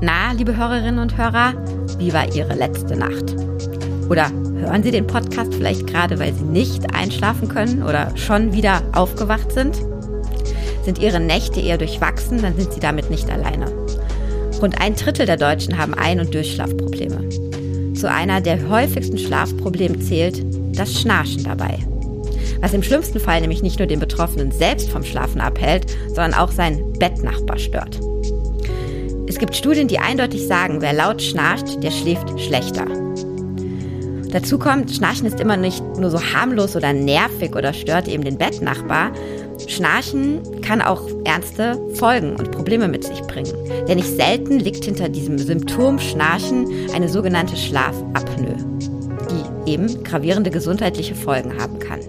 Na, liebe Hörerinnen und Hörer, wie war Ihre letzte Nacht? Oder hören Sie den Podcast vielleicht gerade, weil Sie nicht einschlafen können oder schon wieder aufgewacht sind? Sind Ihre Nächte eher durchwachsen, dann sind Sie damit nicht alleine. Rund ein Drittel der Deutschen haben Ein- und Durchschlafprobleme. Zu einer der häufigsten Schlafprobleme zählt das Schnarchen dabei. Was im schlimmsten Fall nämlich nicht nur den Betroffenen selbst vom Schlafen abhält, sondern auch seinen Bettnachbar stört. Es gibt Studien, die eindeutig sagen, wer laut schnarcht, der schläft schlechter. Dazu kommt, Schnarchen ist immer nicht nur so harmlos oder nervig oder stört eben den Bettnachbar. Schnarchen kann auch ernste Folgen und Probleme mit sich bringen. Denn nicht selten liegt hinter diesem Symptom Schnarchen eine sogenannte Schlafapnoe, die eben gravierende gesundheitliche Folgen haben kann.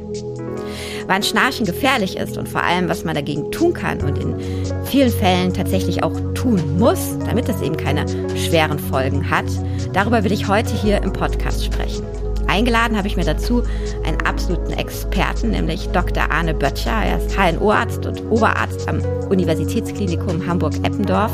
Wann Schnarchen gefährlich ist und vor allem, was man dagegen tun kann und in vielen Fällen tatsächlich auch tun muss, damit es eben keine schweren Folgen hat, darüber will ich heute hier im Podcast sprechen. Eingeladen habe ich mir dazu einen absoluten Experten, nämlich Dr. Arne Böttcher. Er ist HNO-Arzt und Oberarzt am Universitätsklinikum Hamburg-Eppendorf,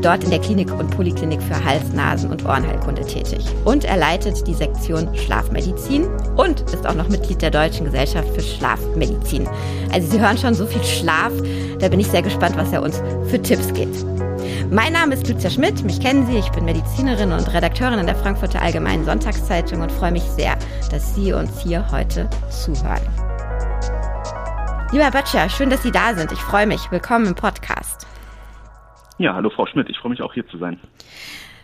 dort in der Klinik und Poliklinik für Hals-, Nasen- und Ohrenheilkunde tätig. Und er leitet die Sektion Schlafmedizin und ist auch noch Mitglied der Deutschen Gesellschaft für Schlafmedizin. Also Sie hören schon so viel Schlaf, da bin ich sehr gespannt, was er uns für Tipps gibt. Mein Name ist Lucia Schmidt, mich kennen Sie, ich bin Medizinerin und Redakteurin in der Frankfurter Allgemeinen Sonntagszeitung und freue mich sehr, dass Sie uns hier heute zuhören. Lieber Böttcher, schön, dass Sie da sind. Ich freue mich. Willkommen im Podcast. Ja, hallo Frau Schmidt, ich freue mich auch hier zu sein.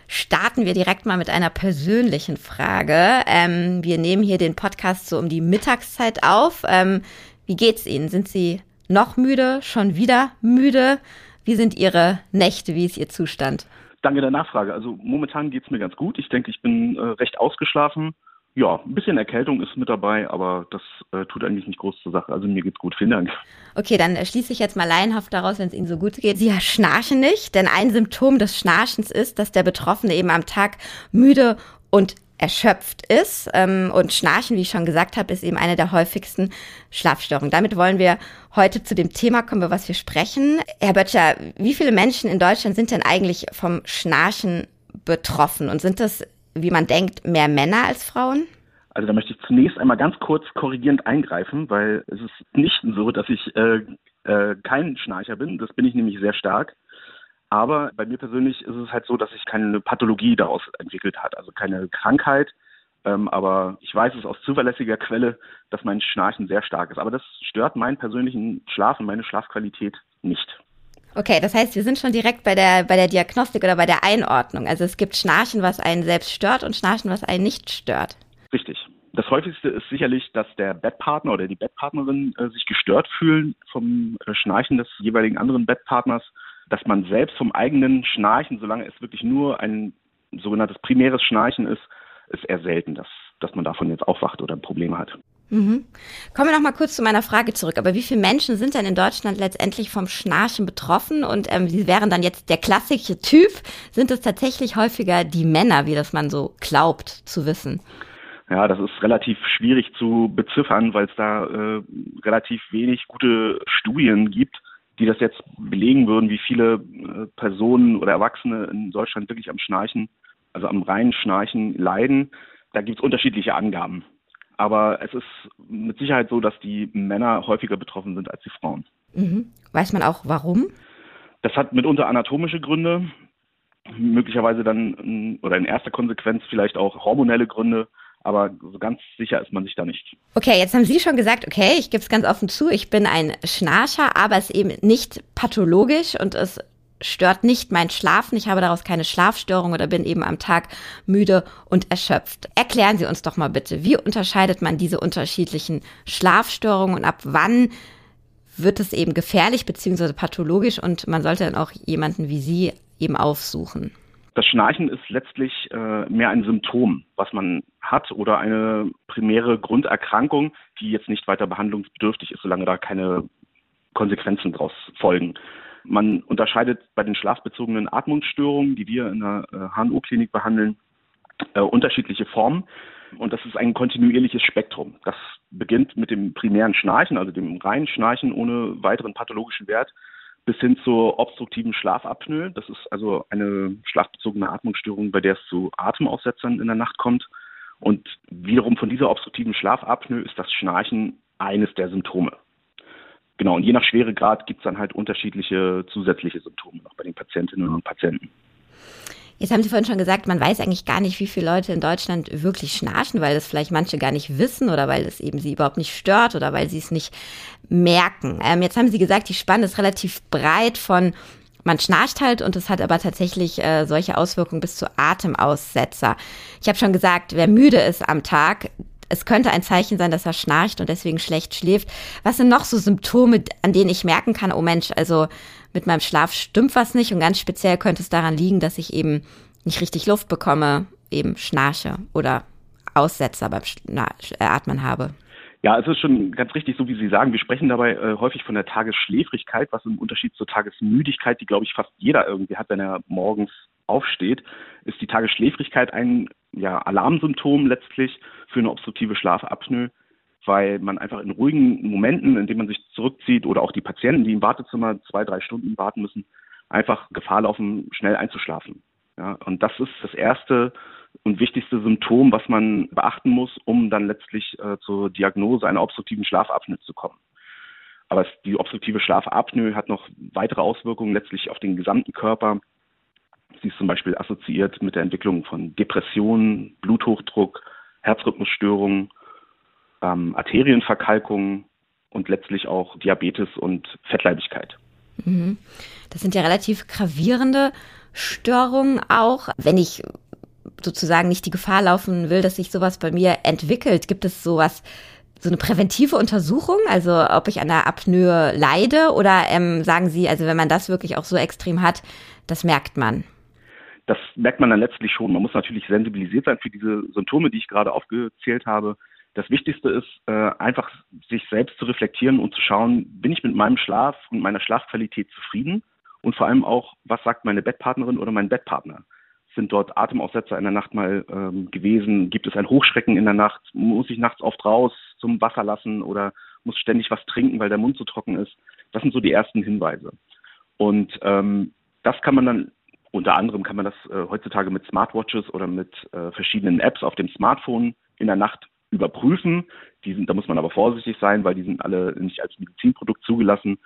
Starten wir direkt mal mit einer persönlichen Frage. Ähm, wir nehmen hier den Podcast so um die Mittagszeit auf. Ähm, wie geht's Ihnen? Sind Sie noch müde? Schon wieder müde? Wie sind Ihre Nächte? Wie ist Ihr Zustand? Danke der Nachfrage. Also momentan geht es mir ganz gut. Ich denke, ich bin äh, recht ausgeschlafen. Ja, ein bisschen Erkältung ist mit dabei, aber das äh, tut eigentlich nicht groß zur Sache. Also mir geht's gut. Vielen Dank. Okay, dann schließe ich jetzt mal laienhaft daraus, wenn es Ihnen so gut geht. Sie schnarchen nicht, denn ein Symptom des Schnarchens ist, dass der Betroffene eben am Tag müde und erschöpft ist. Ähm, und Schnarchen, wie ich schon gesagt habe, ist eben eine der häufigsten Schlafstörungen. Damit wollen wir heute zu dem Thema kommen, über was wir sprechen. Herr Böttcher, wie viele Menschen in Deutschland sind denn eigentlich vom Schnarchen betroffen? Und sind das, wie man denkt, mehr Männer als Frauen? Also da möchte ich zunächst einmal ganz kurz korrigierend eingreifen, weil es ist nicht so, dass ich äh, äh, kein Schnarcher bin. Das bin ich nämlich sehr stark. Aber bei mir persönlich ist es halt so, dass sich keine Pathologie daraus entwickelt hat, also keine Krankheit. Ähm, aber ich weiß es aus zuverlässiger Quelle, dass mein Schnarchen sehr stark ist. Aber das stört meinen persönlichen Schlaf und meine Schlafqualität nicht. Okay, das heißt, wir sind schon direkt bei der, bei der Diagnostik oder bei der Einordnung. Also es gibt Schnarchen, was einen selbst stört und Schnarchen, was einen nicht stört. Richtig. Das häufigste ist sicherlich, dass der Bettpartner oder die Bettpartnerin äh, sich gestört fühlen vom äh, Schnarchen des jeweiligen anderen Bettpartners dass man selbst vom eigenen Schnarchen, solange es wirklich nur ein sogenanntes primäres Schnarchen ist, ist eher selten, dass, dass man davon jetzt aufwacht oder Probleme hat. Mhm. Kommen wir noch mal kurz zu meiner Frage zurück. Aber wie viele Menschen sind denn in Deutschland letztendlich vom Schnarchen betroffen? Und ähm, sie wären dann jetzt der klassische Typ. Sind es tatsächlich häufiger die Männer, wie das man so glaubt zu wissen? Ja, das ist relativ schwierig zu beziffern, weil es da äh, relativ wenig gute Studien gibt die das jetzt belegen würden, wie viele äh, Personen oder Erwachsene in Deutschland wirklich am Schnarchen, also am reinen Schnarchen leiden. Da gibt es unterschiedliche Angaben. Aber es ist mit Sicherheit so, dass die Männer häufiger betroffen sind als die Frauen. Mhm. Weiß man auch warum? Das hat mitunter anatomische Gründe, möglicherweise dann oder in erster Konsequenz vielleicht auch hormonelle Gründe aber so ganz sicher ist man sich da nicht. Okay, jetzt haben Sie schon gesagt, okay, ich gebe es ganz offen zu, ich bin ein Schnarcher, aber es ist eben nicht pathologisch und es stört nicht mein Schlafen. Ich habe daraus keine Schlafstörung oder bin eben am Tag müde und erschöpft. Erklären Sie uns doch mal bitte, wie unterscheidet man diese unterschiedlichen Schlafstörungen und ab wann wird es eben gefährlich bzw. pathologisch und man sollte dann auch jemanden wie Sie eben aufsuchen? Das Schnarchen ist letztlich äh, mehr ein Symptom, was man hat oder eine primäre Grunderkrankung, die jetzt nicht weiter behandlungsbedürftig ist, solange da keine Konsequenzen daraus folgen. Man unterscheidet bei den schlafbezogenen Atmungsstörungen, die wir in der äh, HNO-Klinik behandeln, äh, unterschiedliche Formen. Und das ist ein kontinuierliches Spektrum. Das beginnt mit dem primären Schnarchen, also dem reinen Schnarchen ohne weiteren pathologischen Wert, bis hin zur obstruktiven Schlafapnoe. Das ist also eine schlafbezogene Atmungsstörung, bei der es zu Atemaussetzern in der Nacht kommt. Und wiederum von dieser obstruktiven Schlafapnoe ist das Schnarchen eines der Symptome. Genau, und je nach Schweregrad gibt es dann halt unterschiedliche zusätzliche Symptome noch bei den Patientinnen und Patienten. Jetzt haben Sie vorhin schon gesagt, man weiß eigentlich gar nicht, wie viele Leute in Deutschland wirklich schnarchen, weil das vielleicht manche gar nicht wissen oder weil es eben sie überhaupt nicht stört oder weil sie es nicht merken. Ähm, jetzt haben Sie gesagt, die Spanne ist relativ breit von man schnarcht halt und es hat aber tatsächlich äh, solche Auswirkungen bis zu Atemaussetzer. Ich habe schon gesagt, wer müde ist am Tag, es könnte ein Zeichen sein, dass er schnarcht und deswegen schlecht schläft. Was sind noch so Symptome, an denen ich merken kann, oh Mensch, also mit meinem Schlaf stimmt was nicht und ganz speziell könnte es daran liegen, dass ich eben nicht richtig Luft bekomme, eben schnarche oder Aussetzer beim Atmen habe. Ja, es ist schon ganz richtig, so wie Sie sagen. Wir sprechen dabei äh, häufig von der Tagesschläfrigkeit, was im Unterschied zur Tagesmüdigkeit, die, glaube ich, fast jeder irgendwie hat, wenn er morgens aufsteht, ist die Tagesschläfrigkeit ein ja, Alarmsymptom letztlich für eine obstruktive Schlafapnoe, weil man einfach in ruhigen Momenten, in denen man sich zurückzieht oder auch die Patienten, die im Wartezimmer zwei, drei Stunden warten müssen, einfach Gefahr laufen, schnell einzuschlafen. Ja, und das ist das erste und wichtigste Symptom, was man beachten muss, um dann letztlich äh, zur Diagnose einer obstruktiven Schlafapnoe zu kommen. Aber die obstruktive Schlafapnoe hat noch weitere Auswirkungen letztlich auf den gesamten Körper. Sie ist zum Beispiel assoziiert mit der Entwicklung von Depressionen, Bluthochdruck, Herzrhythmusstörungen, ähm, Arterienverkalkungen und letztlich auch Diabetes und Fettleibigkeit. Mhm. Das sind ja relativ gravierende Störungen auch. Wenn ich sozusagen nicht die Gefahr laufen will, dass sich sowas bei mir entwickelt, gibt es sowas, so eine präventive Untersuchung, also ob ich an der Apnoe leide oder ähm, sagen Sie, also wenn man das wirklich auch so extrem hat, das merkt man? Das merkt man dann letztlich schon. Man muss natürlich sensibilisiert sein für diese Symptome, die ich gerade aufgezählt habe. Das Wichtigste ist, äh, einfach sich selbst zu reflektieren und zu schauen, bin ich mit meinem Schlaf und meiner Schlafqualität zufrieden? Und vor allem auch, was sagt meine Bettpartnerin oder mein Bettpartner? Sind dort Atemaussetzer in der Nacht mal ähm, gewesen? Gibt es ein Hochschrecken in der Nacht? Muss ich nachts oft raus zum Wasser lassen oder muss ständig was trinken, weil der Mund zu trocken ist? Das sind so die ersten Hinweise. Und ähm, das kann man dann unter anderem kann man das äh, heutzutage mit Smartwatches oder mit äh, verschiedenen Apps auf dem Smartphone in der Nacht überprüfen. Sind, da muss man aber vorsichtig sein, weil die sind alle nicht als Medizinprodukt zugelassen.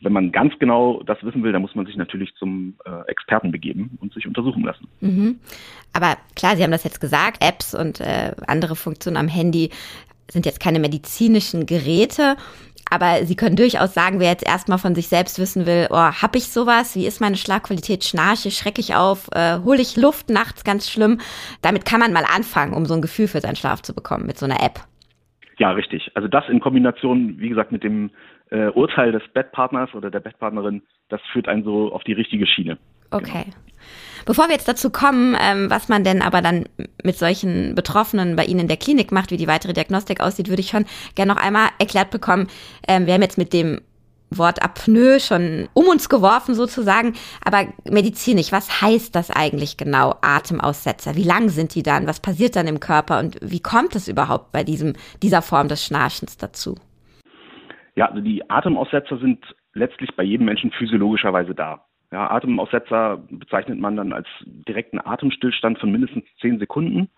Wenn man ganz genau das wissen will, dann muss man sich natürlich zum äh, Experten begeben und sich untersuchen lassen. Mhm. Aber klar, Sie haben das jetzt gesagt, Apps und äh, andere Funktionen am Handy sind jetzt keine medizinischen Geräte. Aber Sie können durchaus sagen, wer jetzt erstmal von sich selbst wissen will, oh, habe ich sowas? Wie ist meine Schlagqualität? Schnarche, schrecke ich auf? Äh, hole ich Luft nachts ganz schlimm? Damit kann man mal anfangen, um so ein Gefühl für seinen Schlaf zu bekommen mit so einer App. Ja, richtig. Also das in Kombination, wie gesagt, mit dem äh, Urteil des Bettpartners oder der Bettpartnerin, das führt einen so auf die richtige Schiene. Okay. Genau. Bevor wir jetzt dazu kommen, ähm, was man denn aber dann mit solchen Betroffenen bei Ihnen in der Klinik macht, wie die weitere Diagnostik aussieht, würde ich schon gerne noch einmal erklärt bekommen. Ähm, wir haben jetzt mit dem Wort Apnoe schon um uns geworfen sozusagen, aber medizinisch, was heißt das eigentlich genau, Atemaussetzer? Wie lang sind die dann? Was passiert dann im Körper und wie kommt es überhaupt bei diesem, dieser Form des Schnarchens dazu? Ja, also die Atemaussetzer sind letztlich bei jedem Menschen physiologischerweise da. Ja, Atemaussetzer bezeichnet man dann als direkten Atemstillstand von mindestens zehn Sekunden.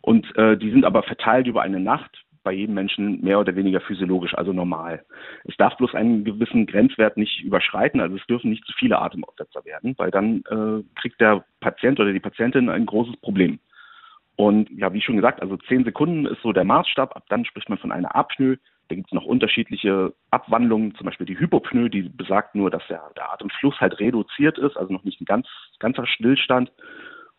Und äh, die sind aber verteilt über eine Nacht bei jedem Menschen mehr oder weniger physiologisch, also normal. Es darf bloß einen gewissen Grenzwert nicht überschreiten, also es dürfen nicht zu viele Atemaussetzer werden, weil dann äh, kriegt der Patient oder die Patientin ein großes Problem. Und ja, wie schon gesagt, also zehn Sekunden ist so der Maßstab, ab dann spricht man von einer Apnoe, da gibt es noch unterschiedliche Abwandlungen, zum Beispiel die Hypopnoe, die besagt nur, dass der, der Atemfluss halt reduziert ist, also noch nicht ein ganz, ganzer Stillstand.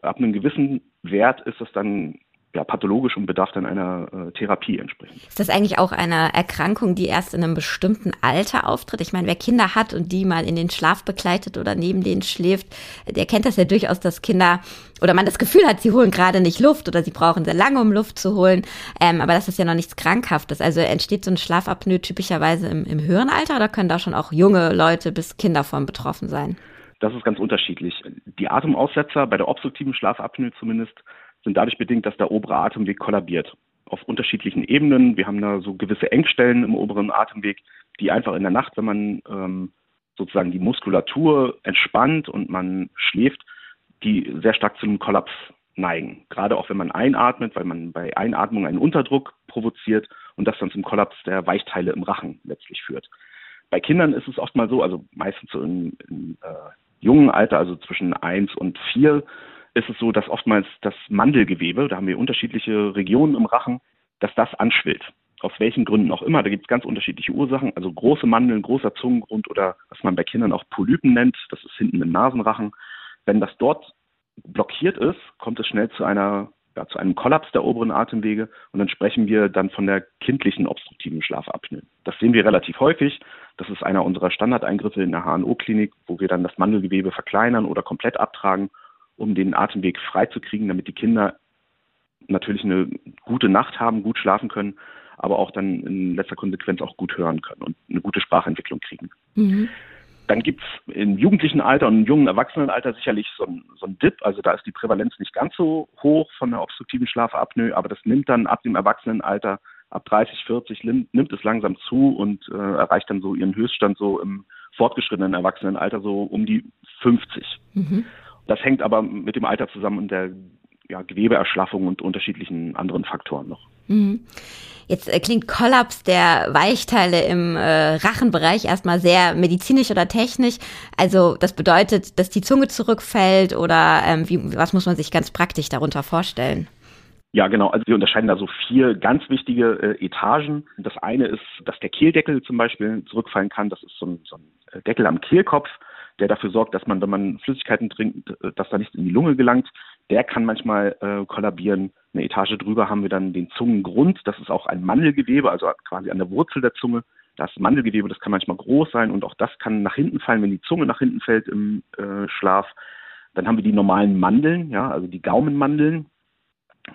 Ab einem gewissen Wert ist es dann ja, pathologisch und bedarf dann einer äh, Therapie entsprechend. Ist das eigentlich auch eine Erkrankung, die erst in einem bestimmten Alter auftritt? Ich meine, wer Kinder hat und die mal in den Schlaf begleitet oder neben denen schläft, der kennt das ja durchaus, dass Kinder oder man das Gefühl hat, sie holen gerade nicht Luft oder sie brauchen sehr lange, um Luft zu holen. Ähm, aber das ist ja noch nichts Krankhaftes. Also entsteht so ein Schlafapnoe typischerweise im, im höheren Alter oder können da schon auch junge Leute bis Kinder von betroffen sein? Das ist ganz unterschiedlich. Die Atemaussetzer bei der obstruktiven Schlafapnoe zumindest sind dadurch bedingt, dass der obere Atemweg kollabiert. Auf unterschiedlichen Ebenen. Wir haben da so gewisse Engstellen im oberen Atemweg, die einfach in der Nacht, wenn man ähm, sozusagen die Muskulatur entspannt und man schläft, die sehr stark zu einem Kollaps neigen. Gerade auch wenn man einatmet, weil man bei Einatmung einen Unterdruck provoziert und das dann zum Kollaps der Weichteile im Rachen letztlich führt. Bei Kindern ist es oft mal so, also meistens so im, im äh, jungen Alter, also zwischen eins und vier, ist es so, dass oftmals das Mandelgewebe, da haben wir unterschiedliche Regionen im Rachen, dass das anschwillt. Aus welchen Gründen auch immer. Da gibt es ganz unterschiedliche Ursachen. Also große Mandeln, großer Zungengrund oder was man bei Kindern auch Polypen nennt, das ist hinten im Nasenrachen. Wenn das dort blockiert ist, kommt es schnell zu einer ja, zu einem Kollaps der oberen Atemwege und dann sprechen wir dann von der kindlichen obstruktiven Schlafapnoe. Das sehen wir relativ häufig. Das ist einer unserer Standardeingriffe in der HNO-Klinik, wo wir dann das Mandelgewebe verkleinern oder komplett abtragen, um den Atemweg freizukriegen, damit die Kinder natürlich eine gute Nacht haben, gut schlafen können, aber auch dann in letzter Konsequenz auch gut hören können und eine gute Sprachentwicklung kriegen. Mhm. Dann gibt es im jugendlichen Alter und im jungen Erwachsenenalter sicherlich so ein, so ein Dip. Also da ist die Prävalenz nicht ganz so hoch von der obstruktiven Schlafapnoe, aber das nimmt dann ab dem Erwachsenenalter, ab 30, 40, nimmt es langsam zu und äh, erreicht dann so ihren Höchststand so im fortgeschrittenen Erwachsenenalter so um die 50. Mhm. Das hängt aber mit dem Alter zusammen und der ja, Gewebeerschlaffung und unterschiedlichen anderen Faktoren noch. Mhm. Jetzt äh, klingt Kollaps der Weichteile im äh, Rachenbereich erstmal sehr medizinisch oder technisch. Also das bedeutet, dass die Zunge zurückfällt oder ähm, wie, was muss man sich ganz praktisch darunter vorstellen? Ja, genau. Also wir unterscheiden da so vier ganz wichtige äh, Etagen. Das eine ist, dass der Kehldeckel zum Beispiel zurückfallen kann. Das ist so ein, so ein äh, Deckel am Kehlkopf, der dafür sorgt, dass man, wenn man Flüssigkeiten trinkt, äh, dass da nichts in die Lunge gelangt. Der kann manchmal äh, kollabieren. Eine Etage drüber haben wir dann den Zungengrund. Das ist auch ein Mandelgewebe, also quasi an der Wurzel der Zunge. Das Mandelgewebe, das kann manchmal groß sein und auch das kann nach hinten fallen, wenn die Zunge nach hinten fällt im äh, Schlaf. Dann haben wir die normalen Mandeln, ja, also die Gaumenmandeln.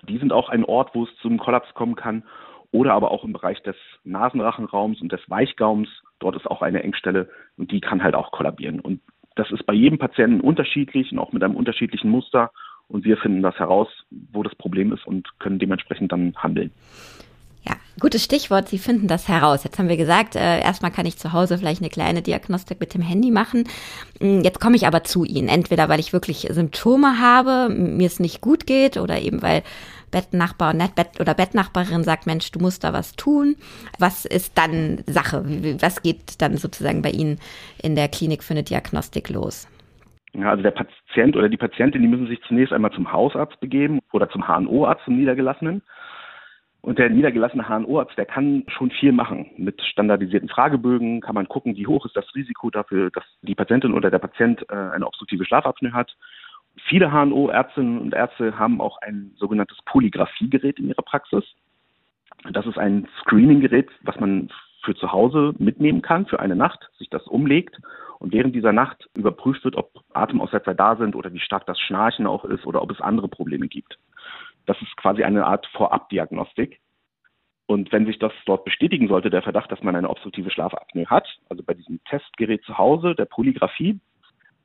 Die sind auch ein Ort, wo es zum Kollaps kommen kann. Oder aber auch im Bereich des Nasenrachenraums und des Weichgaums. Dort ist auch eine Engstelle und die kann halt auch kollabieren. Und das ist bei jedem Patienten unterschiedlich und auch mit einem unterschiedlichen Muster. Und wir finden das heraus, wo das Problem ist und können dementsprechend dann handeln. Ja, gutes Stichwort. Sie finden das heraus. Jetzt haben wir gesagt, äh, erstmal kann ich zu Hause vielleicht eine kleine Diagnostik mit dem Handy machen. Mm, jetzt komme ich aber zu Ihnen. Entweder weil ich wirklich Symptome habe, mir es nicht gut geht oder eben weil Bettnachbar Bett oder Bettnachbarin sagt, Mensch, du musst da was tun. Was ist dann Sache? Was geht dann sozusagen bei Ihnen in der Klinik für eine Diagnostik los? Ja, also der Patient oder die Patientin, die müssen sich zunächst einmal zum Hausarzt begeben oder zum HNO-Arzt, zum Niedergelassenen. Und der niedergelassene HNO-Arzt, der kann schon viel machen. Mit standardisierten Fragebögen kann man gucken, wie hoch ist das Risiko dafür, dass die Patientin oder der Patient äh, eine obstruktive Schlafapnoe hat. Viele HNO-Ärztinnen und Ärzte haben auch ein sogenanntes Polygraphiegerät in ihrer Praxis. Das ist ein Screening-Gerät, was man für zu Hause mitnehmen kann für eine Nacht, sich das umlegt und während dieser Nacht überprüft wird, ob Atemaussetzer da sind oder wie stark das Schnarchen auch ist oder ob es andere Probleme gibt. Das ist quasi eine Art Vorabdiagnostik. Und wenn sich das dort bestätigen sollte, der Verdacht, dass man eine obstruktive Schlafapnoe hat, also bei diesem Testgerät zu Hause, der Polygraphie,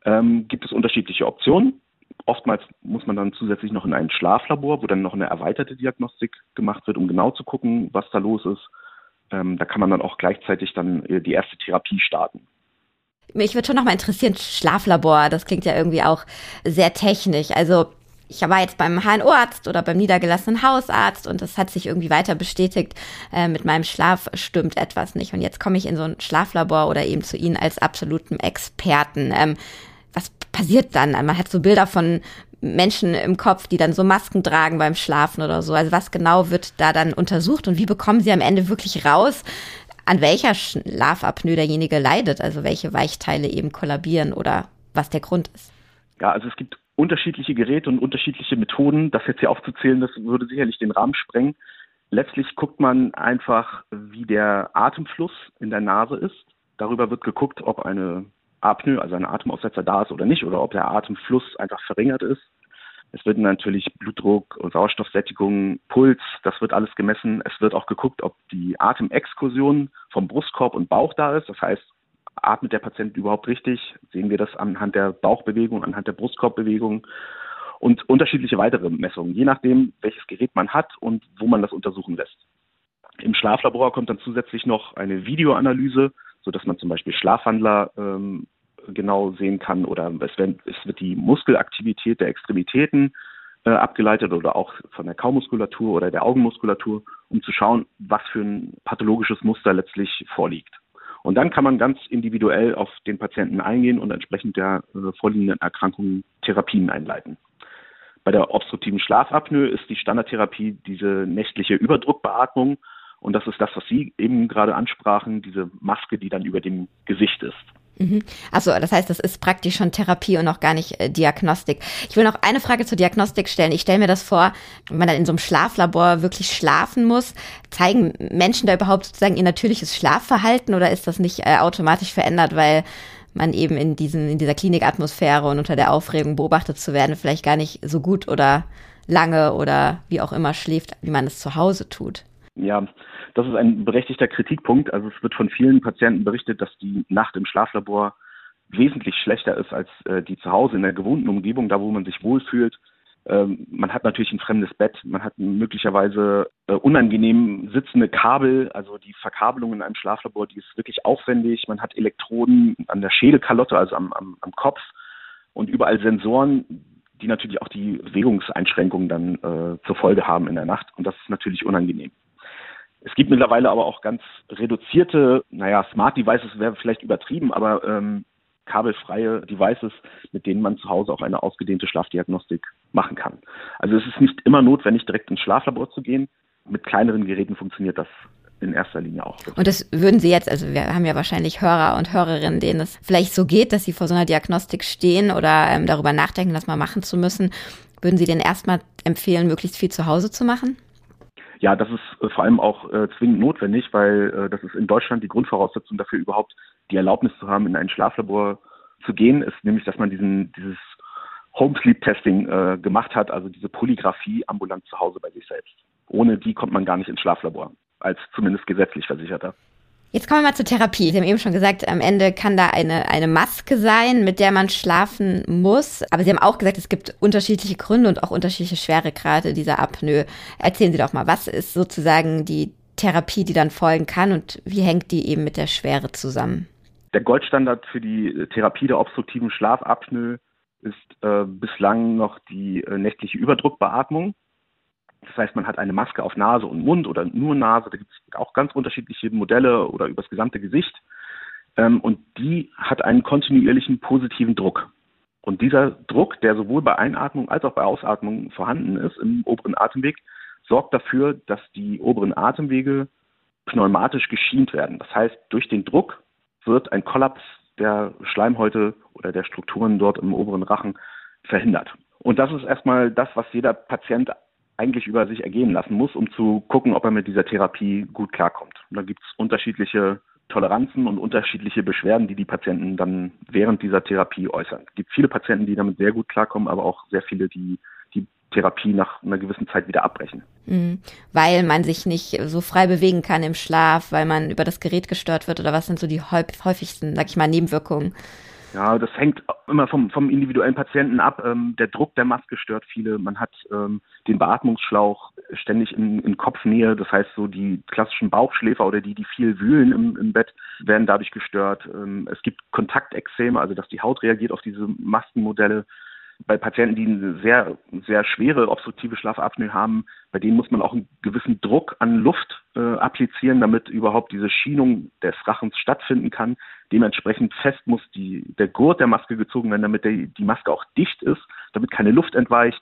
ähm, gibt es unterschiedliche Optionen. Oftmals muss man dann zusätzlich noch in ein Schlaflabor, wo dann noch eine erweiterte Diagnostik gemacht wird, um genau zu gucken, was da los ist. Ähm, da kann man dann auch gleichzeitig dann äh, die erste Therapie starten. Mich würde schon noch mal interessieren, Schlaflabor, das klingt ja irgendwie auch sehr technisch. Also ich war jetzt beim HNO-Arzt oder beim niedergelassenen Hausarzt und das hat sich irgendwie weiter bestätigt, äh, mit meinem Schlaf stimmt etwas nicht. Und jetzt komme ich in so ein Schlaflabor oder eben zu Ihnen als absoluten Experten. Ähm, was passiert dann? Man hat so Bilder von Menschen im Kopf, die dann so Masken tragen beim Schlafen oder so. Also was genau wird da dann untersucht und wie bekommen Sie am Ende wirklich raus, an welcher Schlafapnoe derjenige leidet, also welche Weichteile eben kollabieren oder was der Grund ist? Ja, also es gibt unterschiedliche Geräte und unterschiedliche Methoden. Das jetzt hier aufzuzählen, das würde sicherlich den Rahmen sprengen. Letztlich guckt man einfach, wie der Atemfluss in der Nase ist. Darüber wird geguckt, ob eine Apnoe, also ein Atemaussetzer da ist oder nicht, oder ob der Atemfluss einfach verringert ist. Es wird natürlich Blutdruck und Sauerstoffsättigung, Puls, das wird alles gemessen. Es wird auch geguckt, ob die Atemexkursion vom Brustkorb und Bauch da ist. Das heißt, atmet der Patient überhaupt richtig? Sehen wir das anhand der Bauchbewegung, anhand der Brustkorbbewegung. und unterschiedliche weitere Messungen, je nachdem, welches Gerät man hat und wo man das untersuchen lässt. Im Schlaflabor kommt dann zusätzlich noch eine Videoanalyse, sodass man zum Beispiel Schlafwandler ähm, genau sehen kann oder es wird, es wird die Muskelaktivität der Extremitäten äh, abgeleitet oder auch von der Kaumuskulatur oder der Augenmuskulatur, um zu schauen, was für ein pathologisches Muster letztlich vorliegt. Und dann kann man ganz individuell auf den Patienten eingehen und entsprechend der äh, vorliegenden Erkrankungen Therapien einleiten. Bei der obstruktiven Schlafapnoe ist die Standardtherapie diese nächtliche Überdruckbeatmung. Und das ist das, was Sie eben gerade ansprachen, diese Maske, die dann über dem Gesicht ist. Mhm. Also das heißt, das ist praktisch schon Therapie und noch gar nicht äh, Diagnostik. Ich will noch eine Frage zur Diagnostik stellen. Ich stelle mir das vor, wenn man dann in so einem Schlaflabor wirklich schlafen muss, zeigen Menschen da überhaupt sozusagen ihr natürliches Schlafverhalten oder ist das nicht äh, automatisch verändert, weil man eben in diesen in dieser Klinikatmosphäre und unter der Aufregung beobachtet zu werden vielleicht gar nicht so gut oder lange oder wie auch immer schläft, wie man es zu Hause tut? Ja, das ist ein berechtigter Kritikpunkt. Also es wird von vielen Patienten berichtet, dass die Nacht im Schlaflabor wesentlich schlechter ist als äh, die zu Hause in der gewohnten Umgebung, da wo man sich wohlfühlt. Ähm, man hat natürlich ein fremdes Bett, man hat möglicherweise äh, unangenehm sitzende Kabel, also die Verkabelung in einem Schlaflabor, die ist wirklich aufwendig. Man hat Elektroden an der Schädelkalotte, also am, am, am Kopf und überall Sensoren, die natürlich auch die Bewegungseinschränkungen dann äh, zur Folge haben in der Nacht. Und das ist natürlich unangenehm. Es gibt mittlerweile aber auch ganz reduzierte, naja, Smart Devices wäre vielleicht übertrieben, aber ähm, kabelfreie Devices, mit denen man zu Hause auch eine ausgedehnte Schlafdiagnostik machen kann. Also es ist nicht immer notwendig, direkt ins Schlaflabor zu gehen. Mit kleineren Geräten funktioniert das in erster Linie auch. Und das würden Sie jetzt, also wir haben ja wahrscheinlich Hörer und Hörerinnen, denen es vielleicht so geht, dass sie vor so einer Diagnostik stehen oder ähm, darüber nachdenken, das mal machen zu müssen. Würden Sie denn erstmal empfehlen, möglichst viel zu Hause zu machen? Ja, das ist äh, vor allem auch äh, zwingend notwendig, weil äh, das ist in Deutschland die Grundvoraussetzung dafür, überhaupt die Erlaubnis zu haben, in ein Schlaflabor zu gehen, ist nämlich, dass man diesen, dieses Home Sleep Testing äh, gemacht hat, also diese Polygraphie ambulant zu Hause bei sich selbst. Ohne die kommt man gar nicht ins Schlaflabor, als zumindest gesetzlich Versicherter. Jetzt kommen wir mal zur Therapie. Sie haben eben schon gesagt, am Ende kann da eine, eine Maske sein, mit der man schlafen muss. Aber Sie haben auch gesagt, es gibt unterschiedliche Gründe und auch unterschiedliche Schweregrade dieser Apnoe. Erzählen Sie doch mal, was ist sozusagen die Therapie, die dann folgen kann und wie hängt die eben mit der Schwere zusammen? Der Goldstandard für die Therapie der obstruktiven Schlafapnoe ist äh, bislang noch die äh, nächtliche Überdruckbeatmung. Das heißt, man hat eine Maske auf Nase und Mund oder nur Nase. Da gibt es auch ganz unterschiedliche Modelle oder übers gesamte Gesicht. Ähm, und die hat einen kontinuierlichen positiven Druck. Und dieser Druck, der sowohl bei Einatmung als auch bei Ausatmung vorhanden ist im oberen Atemweg, sorgt dafür, dass die oberen Atemwege pneumatisch geschient werden. Das heißt, durch den Druck wird ein Kollaps der Schleimhäute oder der Strukturen dort im oberen Rachen verhindert. Und das ist erstmal das, was jeder Patient eigentlich über sich ergehen lassen muss, um zu gucken, ob er mit dieser Therapie gut klarkommt. Und da gibt es unterschiedliche Toleranzen und unterschiedliche Beschwerden, die die Patienten dann während dieser Therapie äußern. Es gibt viele Patienten, die damit sehr gut klarkommen, aber auch sehr viele, die die Therapie nach einer gewissen Zeit wieder abbrechen. Mhm. Weil man sich nicht so frei bewegen kann im Schlaf, weil man über das Gerät gestört wird oder was sind so die häufigsten, sag ich mal, Nebenwirkungen? Ja, das hängt immer vom, vom individuellen Patienten ab. Ähm, der Druck der Maske stört viele. Man hat ähm, den Beatmungsschlauch ständig in, in Kopfnähe. Das heißt, so die klassischen Bauchschläfer oder die, die viel wühlen im, im Bett, werden dadurch gestört. Ähm, es gibt Kontaktexzeme, also dass die Haut reagiert auf diese Maskenmodelle bei Patienten, die eine sehr, sehr schwere obstruktive Schlafapnoe haben, bei denen muss man auch einen gewissen Druck an Luft äh, applizieren, damit überhaupt diese Schienung des Rachens stattfinden kann. Dementsprechend fest muss die, der Gurt der Maske gezogen werden, damit der, die Maske auch dicht ist, damit keine Luft entweicht.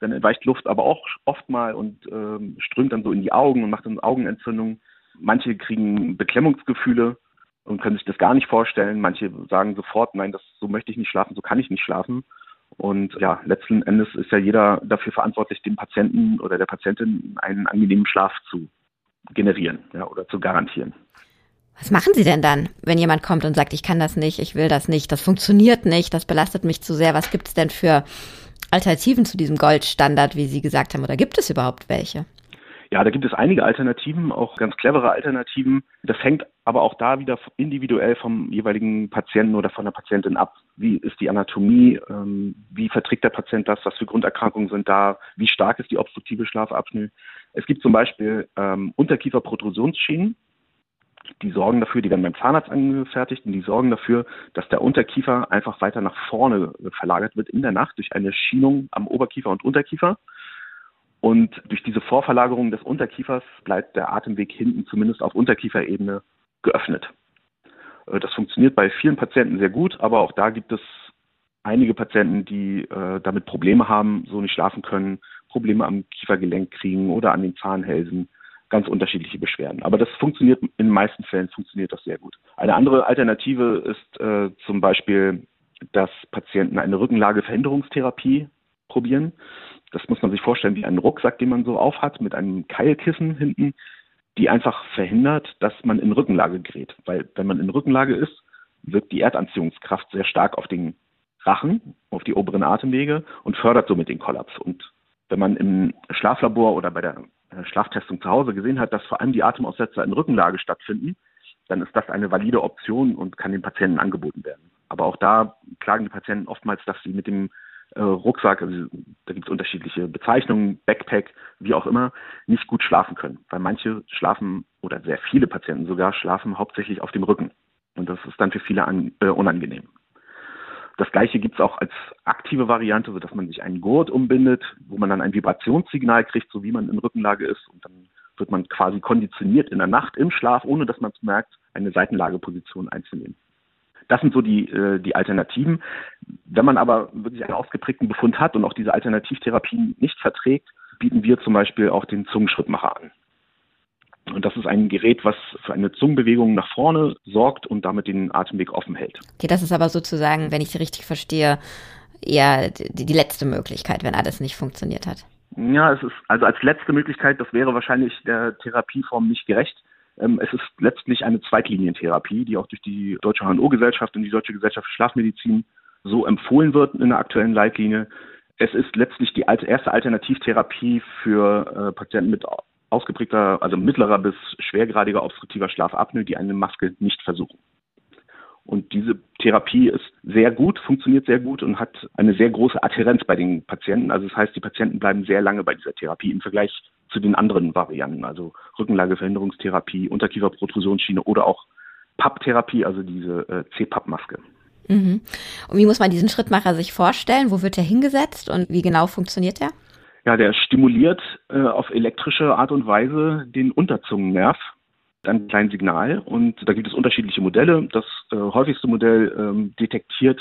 Dann entweicht Luft aber auch oft mal und ähm, strömt dann so in die Augen und macht dann Augenentzündungen. Manche kriegen Beklemmungsgefühle und können sich das gar nicht vorstellen. Manche sagen sofort, nein, das, so möchte ich nicht schlafen, so kann ich nicht schlafen. Und ja, letzten Endes ist ja jeder dafür verantwortlich, dem Patienten oder der Patientin einen angenehmen Schlaf zu generieren ja, oder zu garantieren. Was machen Sie denn dann, wenn jemand kommt und sagt, ich kann das nicht, ich will das nicht, das funktioniert nicht, das belastet mich zu sehr? Was gibt es denn für Alternativen zu diesem Goldstandard, wie Sie gesagt haben, oder gibt es überhaupt welche? Ja, da gibt es einige Alternativen, auch ganz clevere Alternativen. Das hängt aber auch da wieder individuell vom jeweiligen Patienten oder von der Patientin ab. Wie ist die Anatomie? Ähm, wie verträgt der Patient das? Was für Grunderkrankungen sind da? Wie stark ist die obstruktive Schlafapnoe? Es gibt zum Beispiel ähm, Unterkieferprotrusionsschienen. Die sorgen dafür, die werden beim Zahnarzt angefertigt und die sorgen dafür, dass der Unterkiefer einfach weiter nach vorne verlagert wird in der Nacht durch eine Schienung am Oberkiefer und Unterkiefer. Und durch diese Vorverlagerung des Unterkiefers bleibt der Atemweg hinten zumindest auf Unterkieferebene geöffnet. Äh, das funktioniert bei vielen Patienten sehr gut, aber auch da gibt es einige Patienten, die äh, damit Probleme haben, so nicht schlafen können, Probleme am Kiefergelenk kriegen oder an den Zahnhälsen, ganz unterschiedliche Beschwerden. Aber das funktioniert in den meisten Fällen funktioniert das sehr gut. Eine andere Alternative ist äh, zum Beispiel, dass Patienten eine Rückenlageverhinderungstherapie probieren. Das muss man sich vorstellen wie einen Rucksack, den man so aufhat mit einem Keilkissen hinten, die einfach verhindert, dass man in Rückenlage gerät. Weil wenn man in Rückenlage ist, wirkt die Erdanziehungskraft sehr stark auf den Rachen, auf die oberen Atemwege und fördert somit den Kollaps. Und wenn man im Schlaflabor oder bei der äh, Schlaftestung zu Hause gesehen hat, dass vor allem die Atemaussetzer in Rückenlage stattfinden, dann ist das eine valide Option und kann den Patienten angeboten werden. Aber auch da klagen die Patienten oftmals, dass sie mit dem äh, Rucksack, also da gibt es unterschiedliche Bezeichnungen, Backpack, wie auch immer, nicht gut schlafen können. Weil manche schlafen oder sehr viele Patienten sogar schlafen hauptsächlich auf dem Rücken. Und das ist dann für viele an, äh, unangenehm. Das gleiche gibt es auch als aktive Variante, sodass man sich einen Gurt umbindet, wo man dann ein Vibrationssignal kriegt, so wie man in Rückenlage ist. Und dann wird man quasi konditioniert in der Nacht im Schlaf, ohne dass man es merkt, eine Seitenlageposition einzunehmen. Das sind so die, äh, die Alternativen. Wenn man aber wirklich einen ausgeprägten Befund hat und auch diese Alternativtherapien nicht verträgt, bieten wir zum Beispiel auch den Zungenschrittmacher an. Und das ist ein Gerät, was für eine Zungenbewegung nach vorne sorgt und damit den Atemweg offen hält. Okay, das ist aber sozusagen, wenn ich Sie richtig verstehe, eher die, die letzte Möglichkeit, wenn alles nicht funktioniert hat. Ja, es ist also als letzte Möglichkeit, das wäre wahrscheinlich der Therapieform nicht gerecht. Ähm, es ist letztlich eine Zweitlinientherapie, die auch durch die Deutsche HNO-Gesellschaft und die Deutsche Gesellschaft für Schlafmedizin so empfohlen wird in der aktuellen Leitlinie. Es ist letztlich die erste Alternativtherapie für äh, Patienten mit ausgeprägter, also mittlerer bis schwergradiger obstruktiver Schlafapnoe, die eine Maske nicht versuchen. Und diese Therapie ist sehr gut, funktioniert sehr gut und hat eine sehr große Adherenz bei den Patienten. Also das heißt, die Patienten bleiben sehr lange bei dieser Therapie im Vergleich zu den anderen Varianten, also Rückenlageverhinderungstherapie, Unterkieferprotrusionsschiene oder auch PAP-Therapie, also diese äh, CPAP-Maske. Mhm. Und wie muss man diesen Schrittmacher sich vorstellen? Wo wird er hingesetzt und wie genau funktioniert er? Ja, der stimuliert äh, auf elektrische Art und Weise den Unterzungennerv ein kleines Signal und da gibt es unterschiedliche Modelle. Das äh, häufigste Modell ähm, detektiert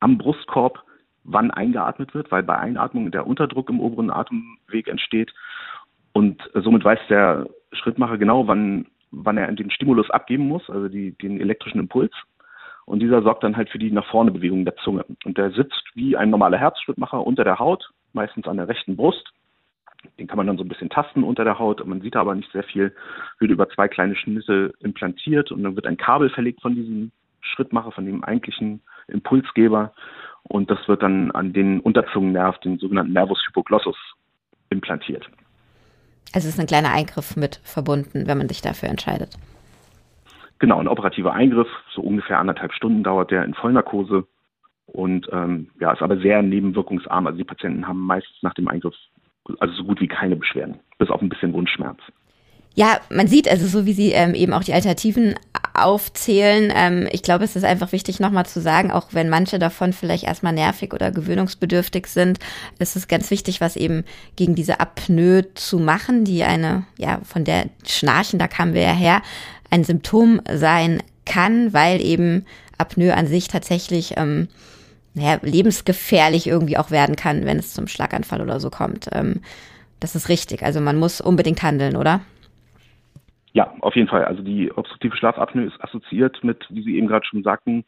am Brustkorb, wann eingeatmet wird, weil bei Einatmung der Unterdruck im oberen Atemweg entsteht und somit weiß der Schrittmacher genau, wann, wann er den Stimulus abgeben muss, also die, den elektrischen Impuls. Und dieser sorgt dann halt für die nach vorne Bewegung der Zunge. Und der sitzt wie ein normaler Herzschrittmacher unter der Haut, meistens an der rechten Brust den kann man dann so ein bisschen tasten unter der Haut. Man sieht aber nicht sehr viel. Wird über zwei kleine Schnitte implantiert und dann wird ein Kabel verlegt von diesem Schrittmacher, von dem eigentlichen Impulsgeber. Und das wird dann an den Unterzungennerv, den sogenannten Nervus hypoglossus, implantiert. Also es ist ein kleiner Eingriff mit verbunden, wenn man sich dafür entscheidet. Genau, ein operativer Eingriff, so ungefähr anderthalb Stunden dauert der in Vollnarkose und ähm, ja, ist aber sehr nebenwirkungsarm. Also die Patienten haben meistens nach dem Eingriff also so gut wie keine Beschwerden, bis auf ein bisschen Wundschmerz. Ja, man sieht also so, wie Sie ähm, eben auch die Alternativen aufzählen. Ähm, ich glaube, es ist einfach wichtig, nochmal zu sagen, auch wenn manche davon vielleicht erstmal nervig oder gewöhnungsbedürftig sind, ist es ganz wichtig, was eben gegen diese Apnoe zu machen, die eine, ja, von der Schnarchen, da kamen wir ja her, ein Symptom sein kann, weil eben Apnoe an sich tatsächlich ähm, naja, lebensgefährlich irgendwie auch werden kann, wenn es zum Schlaganfall oder so kommt. Ähm, das ist richtig. Also man muss unbedingt handeln, oder? Ja, auf jeden Fall. Also die obstruktive Schlafapnoe ist assoziiert mit, wie Sie eben gerade schon sagten,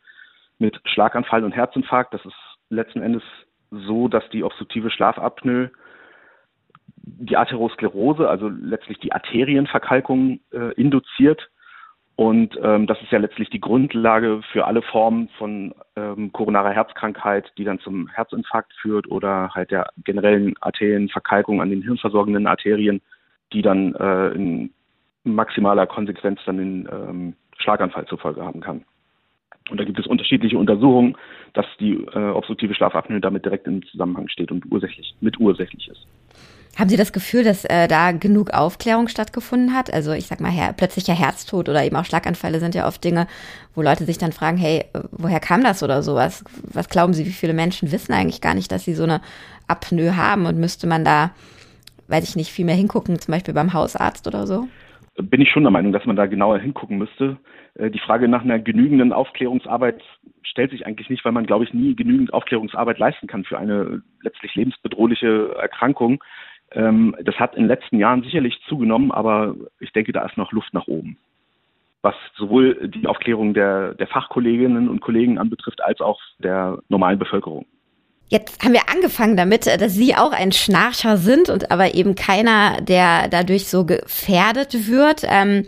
mit Schlaganfall und Herzinfarkt. Das ist letzten Endes so, dass die obstruktive Schlafapnoe die Atherosklerose, also letztlich die Arterienverkalkung äh, induziert und ähm, das ist ja letztlich die Grundlage für alle Formen von ähm, koronarer Herzkrankheit, die dann zum Herzinfarkt führt oder halt der generellen Arterienverkalkung an den hirnversorgenden Arterien, die dann äh, in maximaler Konsequenz dann den ähm, Schlaganfall zur Folge haben kann. Und da gibt es unterschiedliche Untersuchungen, dass die äh, obstruktive Schlafapnoe damit direkt im Zusammenhang steht und ursächlich, mit ursächlich ist. Haben Sie das Gefühl, dass äh, da genug Aufklärung stattgefunden hat? Also ich sag mal, her, plötzlicher Herztod oder eben auch Schlaganfälle sind ja oft Dinge, wo Leute sich dann fragen, hey, woher kam das oder sowas? Was glauben Sie, wie viele Menschen wissen eigentlich gar nicht, dass sie so eine Apnoe haben und müsste man da, weiß ich nicht, viel mehr hingucken, zum Beispiel beim Hausarzt oder so? Bin ich schon der Meinung, dass man da genauer hingucken müsste. Äh, die Frage nach einer genügenden Aufklärungsarbeit stellt sich eigentlich nicht, weil man, glaube ich, nie genügend Aufklärungsarbeit leisten kann für eine letztlich lebensbedrohliche Erkrankung. Ähm, das hat in den letzten Jahren sicherlich zugenommen, aber ich denke, da ist noch Luft nach oben. Was sowohl die Aufklärung der, der Fachkolleginnen und Kollegen anbetrifft, als auch der normalen Bevölkerung. Jetzt haben wir angefangen damit, dass Sie auch ein Schnarcher sind und aber eben keiner, der dadurch so gefährdet wird. Ähm,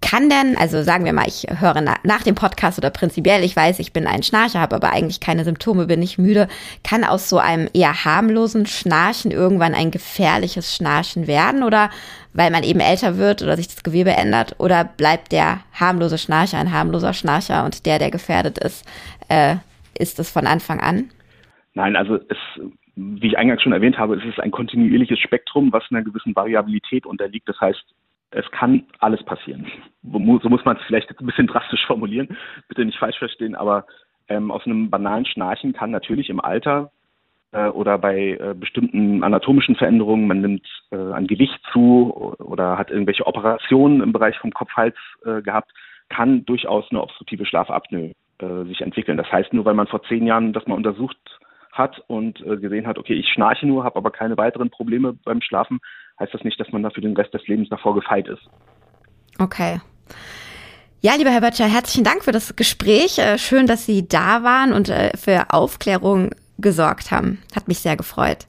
kann denn, also sagen wir mal, ich höre na, nach dem Podcast oder prinzipiell, ich weiß, ich bin ein Schnarcher, habe aber eigentlich keine Symptome, bin nicht müde, kann aus so einem eher harmlosen Schnarchen irgendwann ein gefährliches Schnarchen werden oder weil man eben älter wird oder sich das Gewebe ändert oder bleibt der harmlose Schnarcher ein harmloser Schnarcher und der, der gefährdet ist, äh, ist es von Anfang an? Nein, also es, wie ich eingangs schon erwähnt habe, es ist ein kontinuierliches Spektrum, was einer gewissen Variabilität unterliegt. Das heißt, es kann alles passieren. So muss man es vielleicht ein bisschen drastisch formulieren, bitte nicht falsch verstehen, aber ähm, aus einem banalen Schnarchen kann natürlich im Alter äh, oder bei äh, bestimmten anatomischen Veränderungen, man nimmt äh, an Gewicht zu oder hat irgendwelche Operationen im Bereich vom Kopf-Hals äh, gehabt, kann durchaus eine obstruktive Schlafapnoe äh, sich entwickeln. Das heißt, nur weil man vor zehn Jahren das mal untersucht hat und äh, gesehen hat, okay, ich schnarche nur, habe aber keine weiteren Probleme beim Schlafen, heißt das nicht, dass man da für den Rest des Lebens davor gefeit ist. Okay. Ja, lieber Herr Böttcher, herzlichen Dank für das Gespräch. Äh, schön, dass Sie da waren und äh, für Aufklärung gesorgt haben. Hat mich sehr gefreut.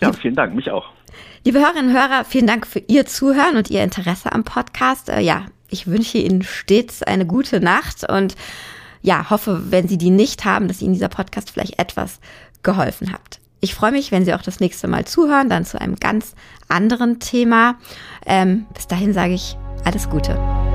Ja, vielen Dank, mich auch. Liebe Hörerinnen und Hörer, vielen Dank für Ihr Zuhören und Ihr Interesse am Podcast. Äh, ja, ich wünsche Ihnen stets eine gute Nacht und ja, hoffe, wenn Sie die nicht haben, dass Ihnen dieser Podcast vielleicht etwas geholfen hat. Ich freue mich, wenn Sie auch das nächste Mal zuhören, dann zu einem ganz anderen Thema. Ähm, bis dahin sage ich alles Gute.